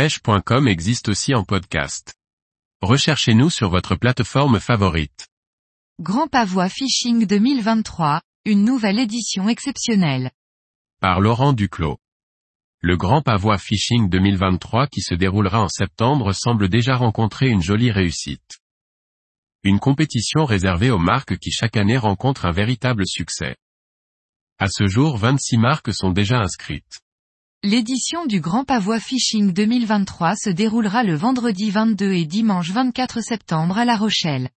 pêche.com existe aussi en podcast. Recherchez-nous sur votre plateforme favorite. Grand Pavois Fishing 2023, une nouvelle édition exceptionnelle. Par Laurent Duclos. Le Grand Pavois Fishing 2023 qui se déroulera en septembre semble déjà rencontrer une jolie réussite. Une compétition réservée aux marques qui chaque année rencontrent un véritable succès. À ce jour 26 marques sont déjà inscrites. L'édition du Grand Pavois Fishing 2023 se déroulera le vendredi 22 et dimanche 24 septembre à La Rochelle.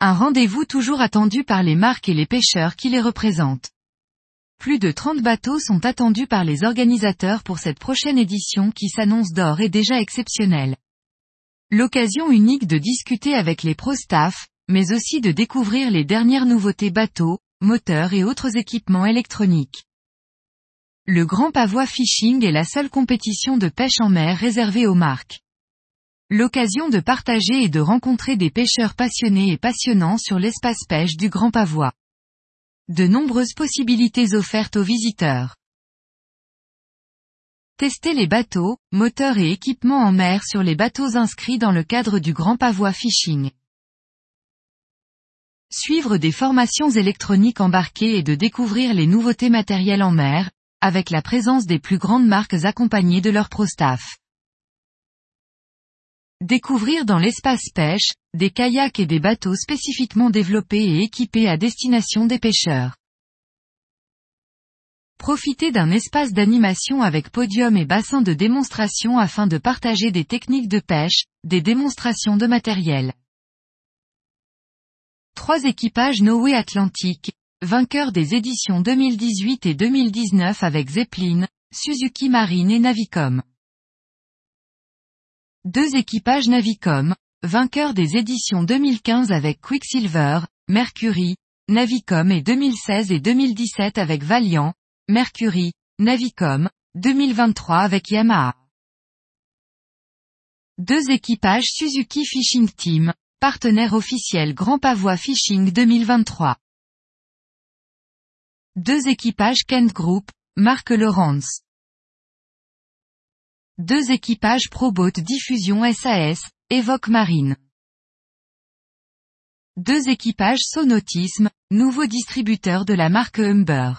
Un rendez-vous toujours attendu par les marques et les pêcheurs qui les représentent. Plus de 30 bateaux sont attendus par les organisateurs pour cette prochaine édition qui s'annonce d'or et déjà exceptionnelle. L'occasion unique de discuter avec les pro-staff, mais aussi de découvrir les dernières nouveautés bateaux, moteurs et autres équipements électroniques. Le Grand Pavois Fishing est la seule compétition de pêche en mer réservée aux marques. L'occasion de partager et de rencontrer des pêcheurs passionnés et passionnants sur l'espace pêche du Grand Pavois. De nombreuses possibilités offertes aux visiteurs. Tester les bateaux, moteurs et équipements en mer sur les bateaux inscrits dans le cadre du Grand Pavois Fishing. Suivre des formations électroniques embarquées et de découvrir les nouveautés matérielles en mer, avec la présence des plus grandes marques accompagnées de leur pro-staff. Découvrir dans l'espace pêche, des kayaks et des bateaux spécifiquement développés et équipés à destination des pêcheurs. Profiter d'un espace d'animation avec podium et bassin de démonstration afin de partager des techniques de pêche, des démonstrations de matériel. Trois équipages Noé Atlantique, vainqueurs des éditions 2018 et 2019 avec Zeppelin, Suzuki Marine et Navicom. Deux équipages Navicom, vainqueurs des éditions 2015 avec Quicksilver, Mercury, Navicom et 2016 et 2017 avec Valiant, Mercury, Navicom, 2023 avec Yamaha. Deux équipages Suzuki Fishing Team, partenaire officiel Grand Pavois Fishing 2023. Deux équipages Kent Group, marque Lawrence. Deux équipages Proboat Diffusion SAS, Evoque Marine. Deux équipages Sonotisme, nouveau distributeur de la marque Humber.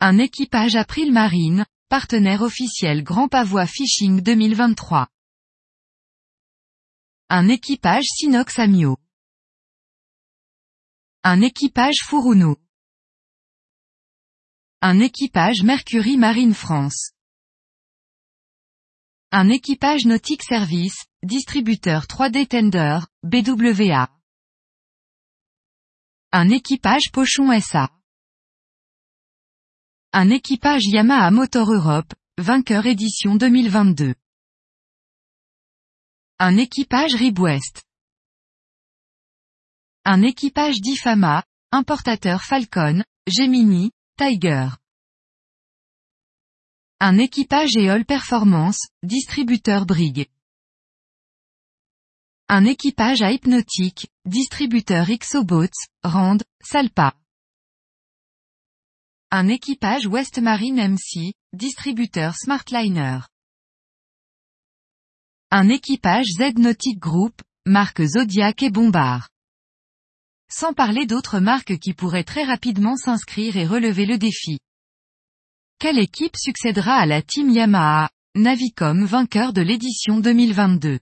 Un équipage April Marine, partenaire officiel Grand Pavois Fishing 2023. Un équipage Sinox Amio. Un équipage Furuno. Un équipage Mercury Marine France. Un équipage Nautique Service, distributeur 3D Tender, BWA. Un équipage Pochon SA. Un équipage Yamaha Motor Europe, vainqueur édition 2022. Un équipage Ribwest. Un équipage d'Ifama, importateur Falcon, Gemini, Tiger. Un équipage Eol Performance, distributeur Brig. Un équipage à Hypnotique, distributeur Xobots, Rand, Salpa. Un équipage West Marine MC, distributeur Smartliner. Un équipage Z Nautic Group, marque Zodiac et Bombard sans parler d'autres marques qui pourraient très rapidement s'inscrire et relever le défi. Quelle équipe succédera à la Team Yamaha, Navicom vainqueur de l'édition 2022